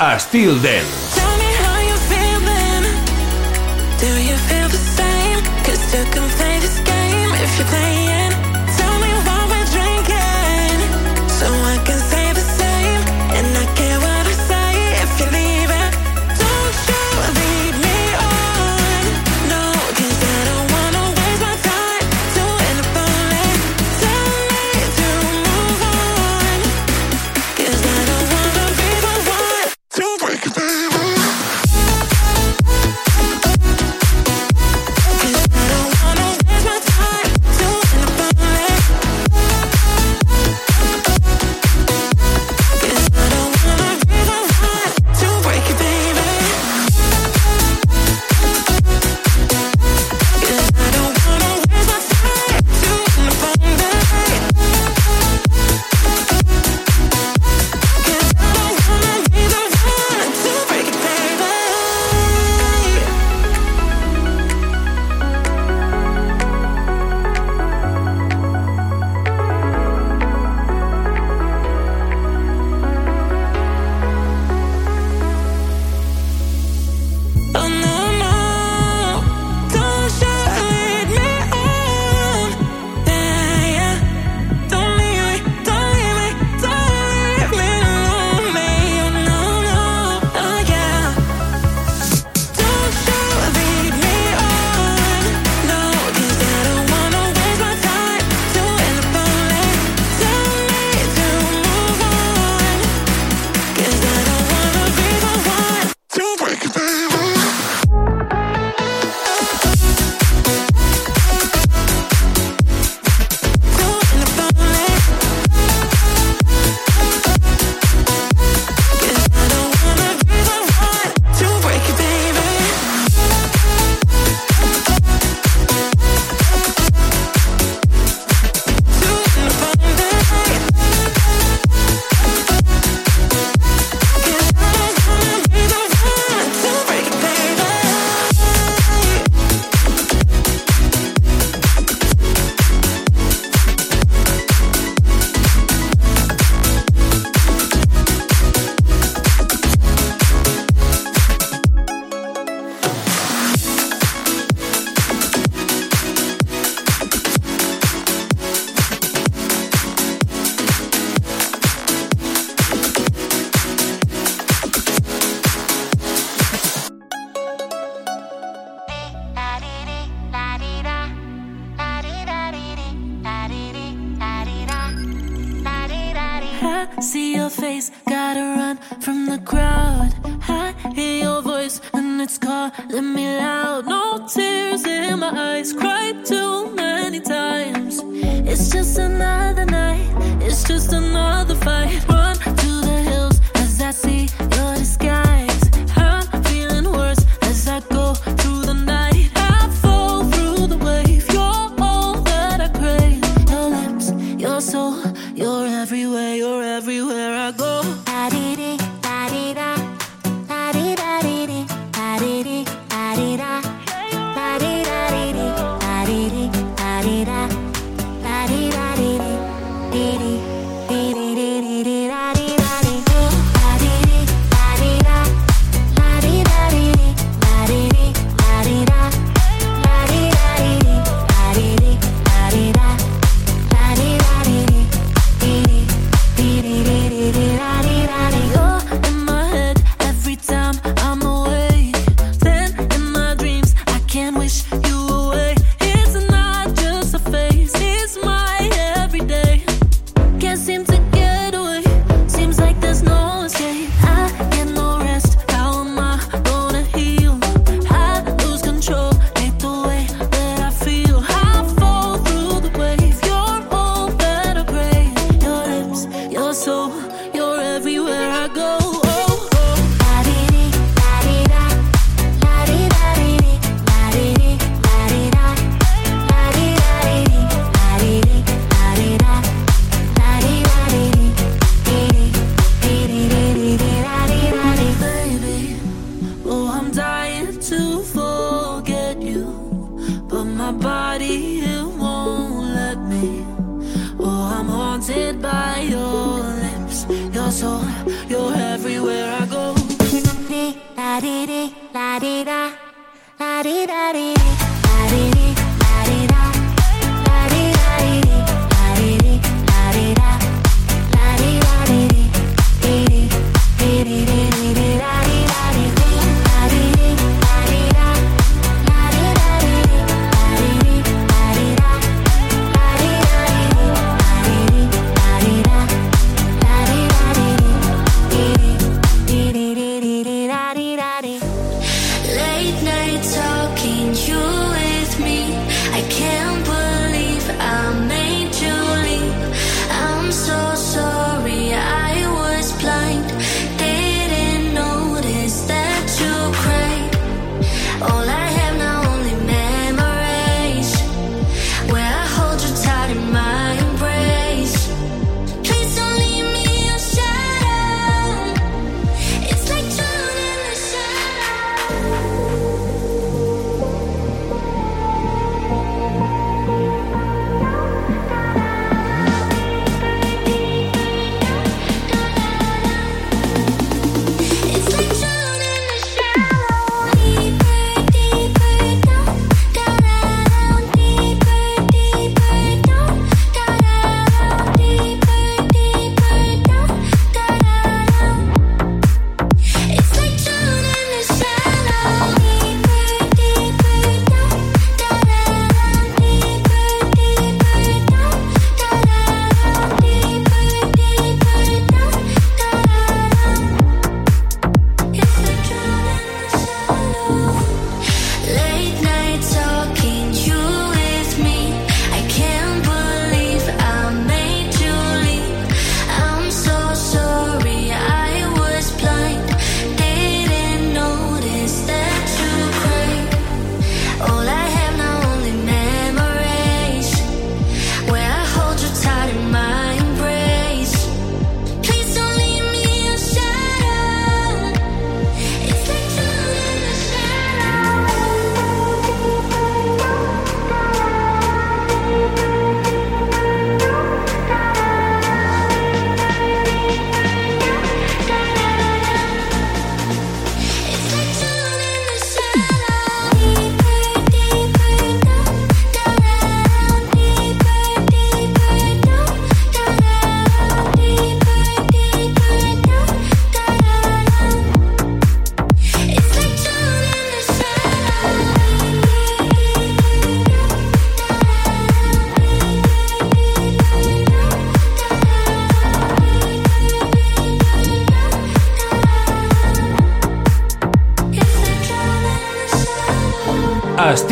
a Still do. you can play this game if you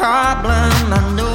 problem. I know.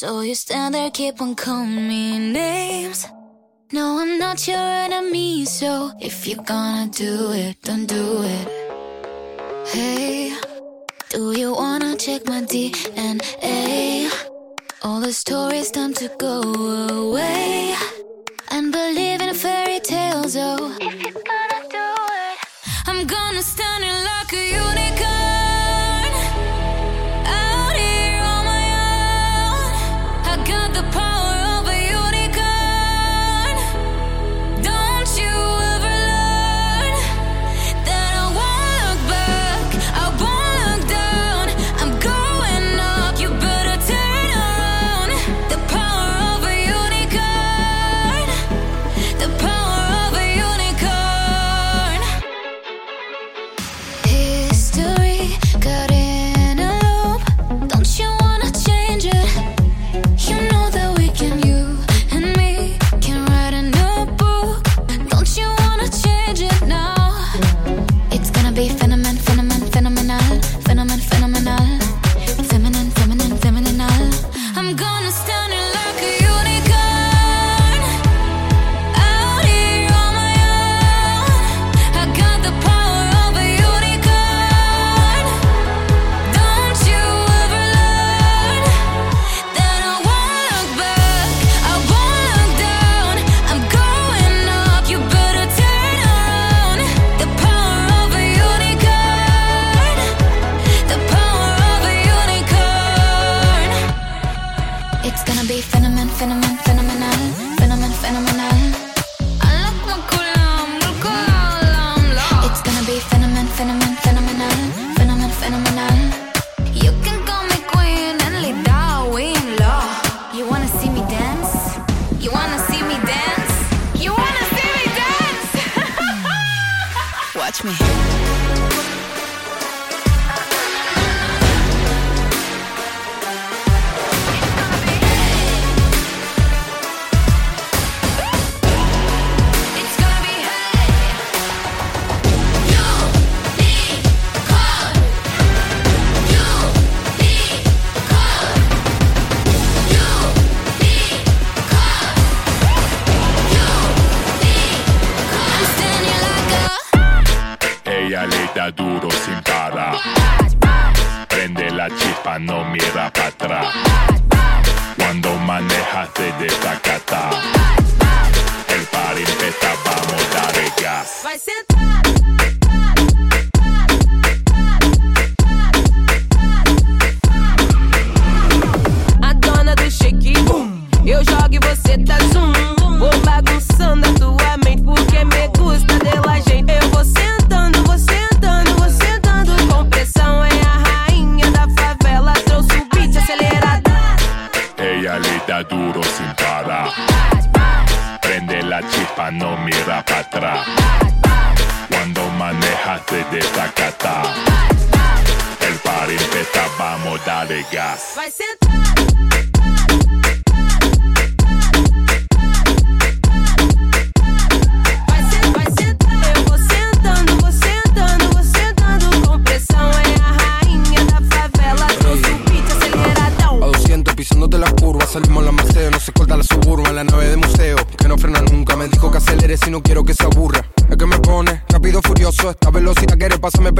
So you stand there, keep on calling me names. No, I'm not your enemy, so if you're gonna do it, don't do it. Hey, do you wanna check my DNA? All the stories done to go away. And believe in fairy tales, oh. If you're gonna do it, I'm gonna stand in like a unicorn.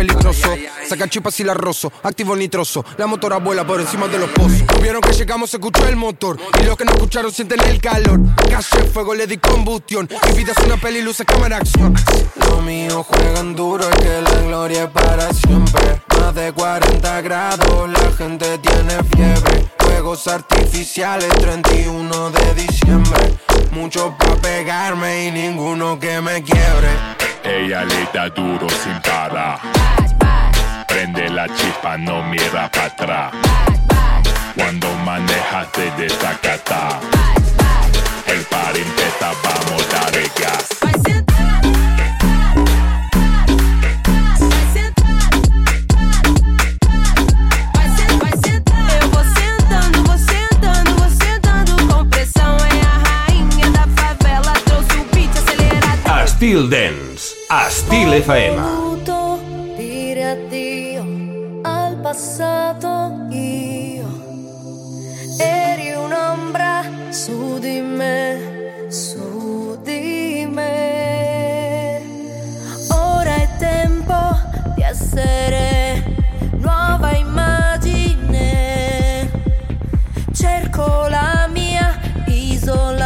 Peligroso. Saca chispas y la rozo, activo nitroso, la motora vuela por encima de los pozos. Vieron que llegamos, se escuchó el motor, y los que no escucharon sienten el calor. Calle fuego, le di combustión, mi vida es una peli, luce cámara, acción. Lo mío juegan duro, es que la gloria es para siempre. Más de 40 grados, la gente tiene fiebre. Fuegos artificiales, 31 de diciembre. Mucho pa' pegarme y ninguno que me quiebre. Ella le da duro sin parar la chispa no mira para atrás. Cuando manejas te destacata. El par empieza, vamos a dar el gas. Steel Dance, a Steel FM. Passato io. Eri un'ombra su di me, su di me. Ora è tempo di essere nuova immagine. Cerco la mia isola,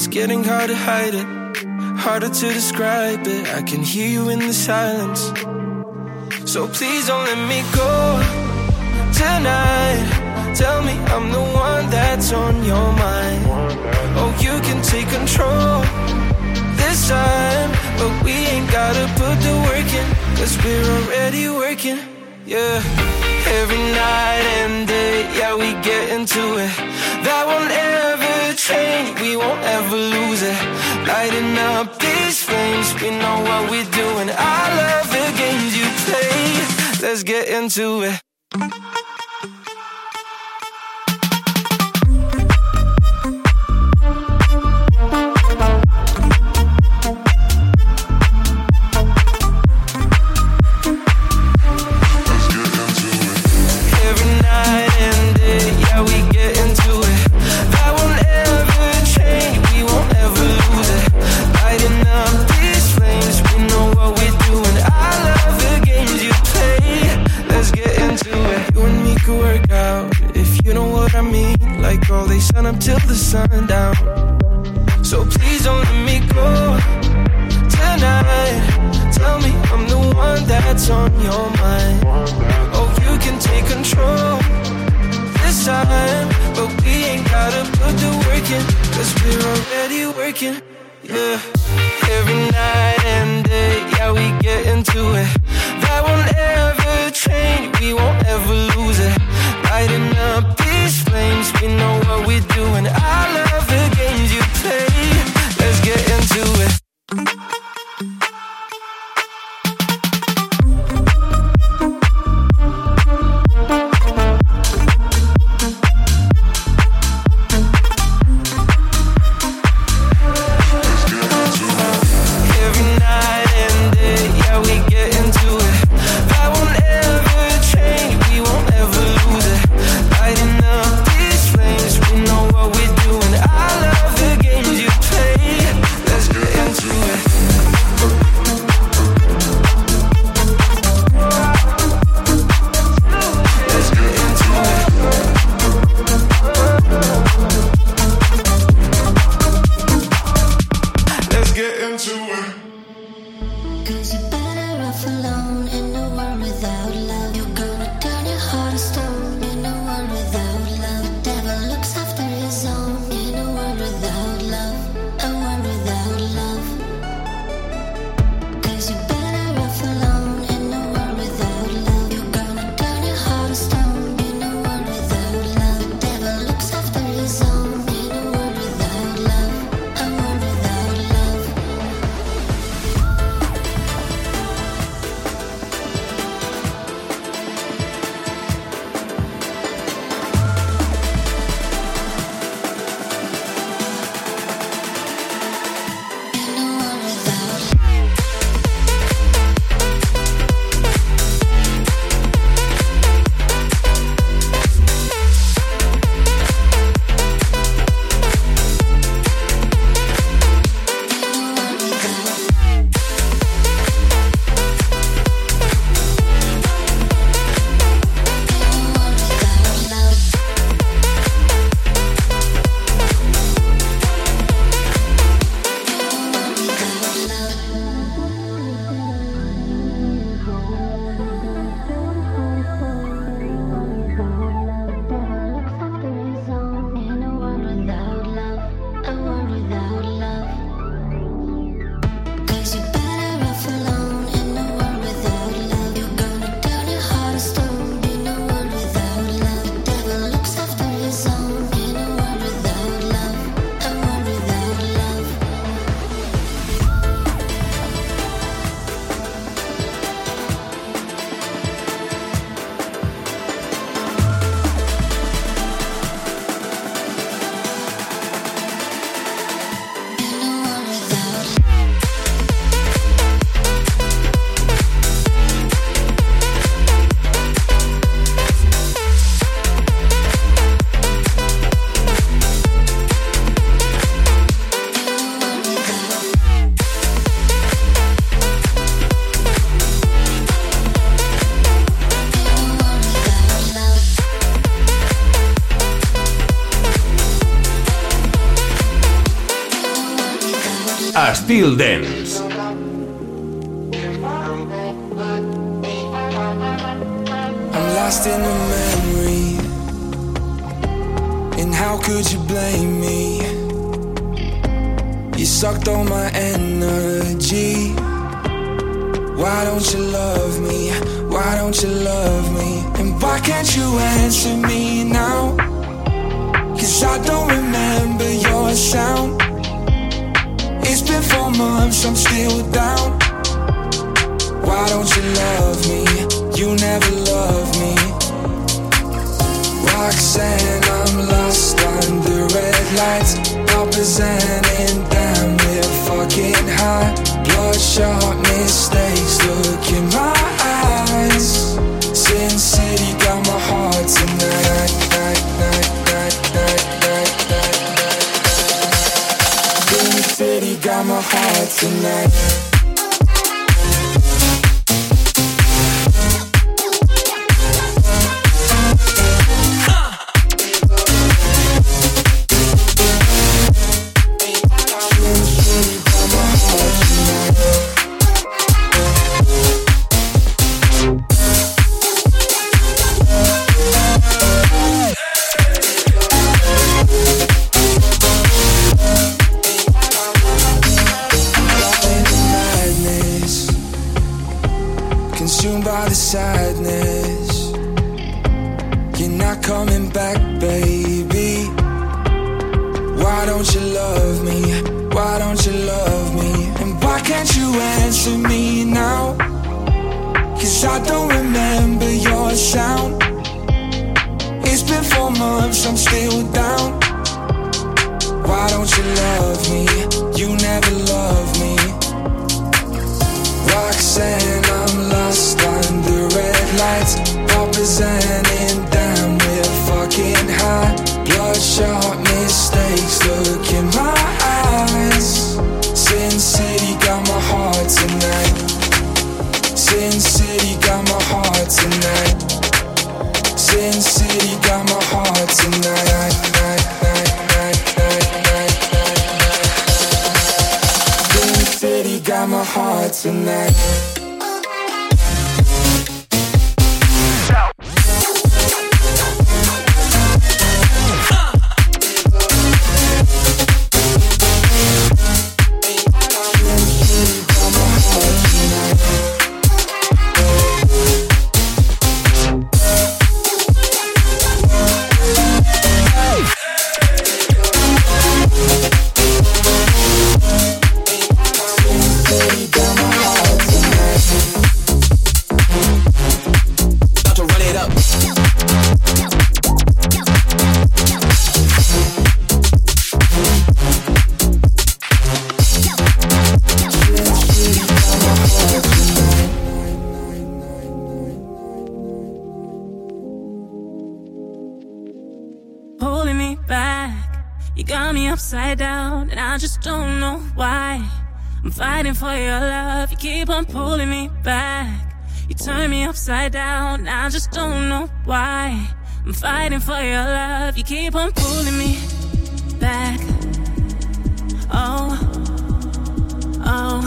it's getting hard to hide it, harder to describe it. I can hear you in the silence. So please don't let me go tonight. Tell me I'm the one that's on your mind. Oh, you can take control this time. But we ain't gotta put the work in, cause we're already working. Yeah, every night and day, yeah, we get into it. That won't end chain, we won't ever lose it. Lighting up these flames, we know what we're doing. I love the games you play. Let's get into it. Styl Dance. I'm lost in a memory. And how could you blame me? You sucked all my energy. Why don't you love me? Why don't you love me? And why can't you answer me now? Cause I don't remember your sound. Four months, I'm still down. Why don't you love me? You never love me. Roxanne, I'm lost under red lights. Representing damn near fucking high. Bloodshot mistakes, look in my eyes. Sin City got my heart tonight. Night, night, night, night, Got my heart tonight. Why don't you love me? Why don't you love me? And why can't you answer me now? Cause I don't remember your sound. It's been four months, I'm still down. Why don't you love me? You never loved me. Roxanne, I'm lost under red lights. Representing damn near fucking high. Bloodshot look in my eyes. Sin City got my heart tonight. Sin City got my heart tonight. Sin City got my heart tonight. Night, night, night, night, night, night, night. Sin City got my heart tonight. Fighting for your love, you keep on pulling me back. You turn me upside down, I just don't know why. I'm fighting for your love, you keep on pulling me back. Oh, oh,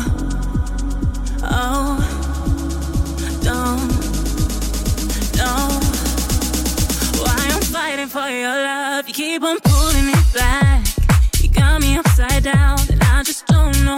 oh, don't, don't. Why I'm fighting for your love, you keep on pulling me back. You got me upside down, and I just don't know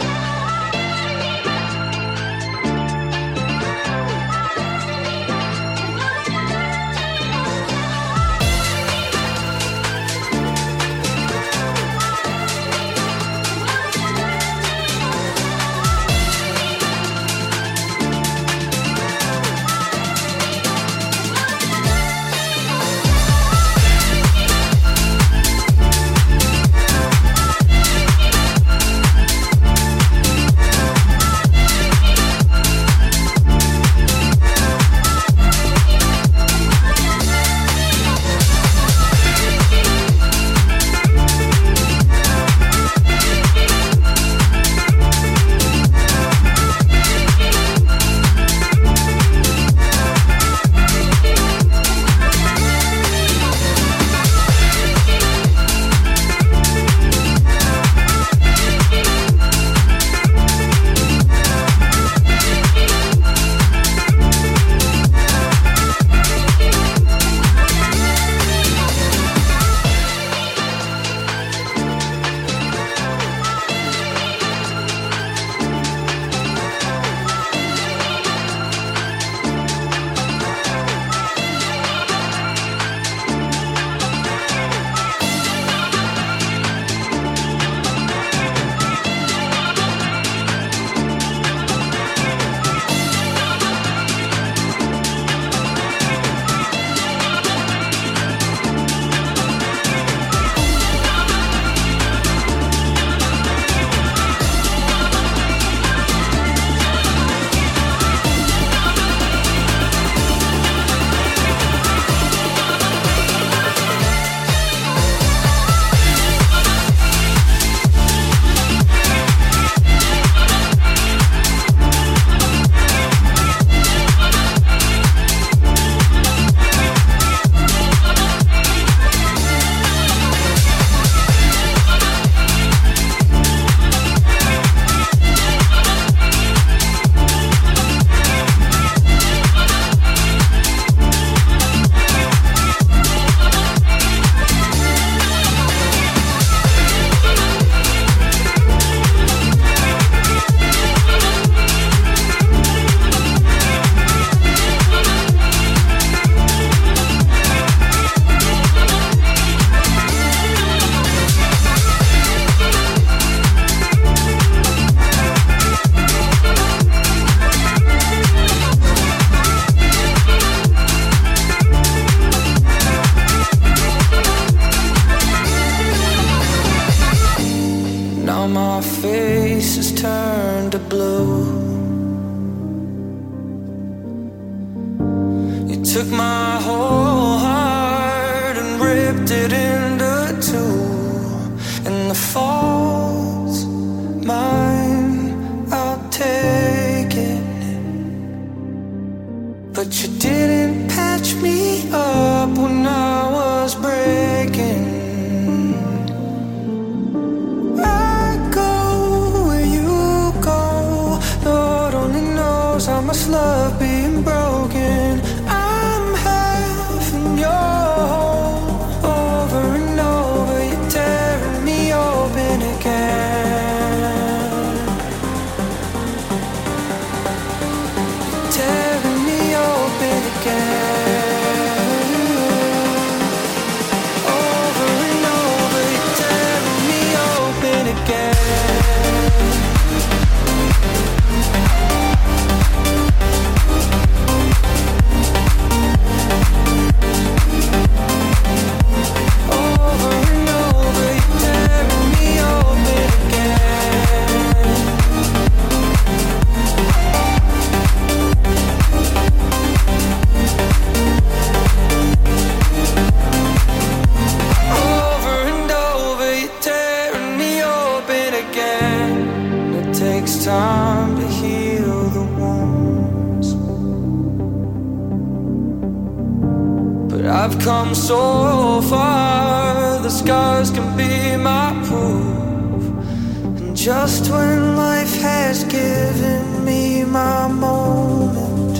Just when life has given me my moment,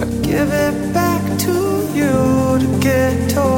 I give it back to you to get told.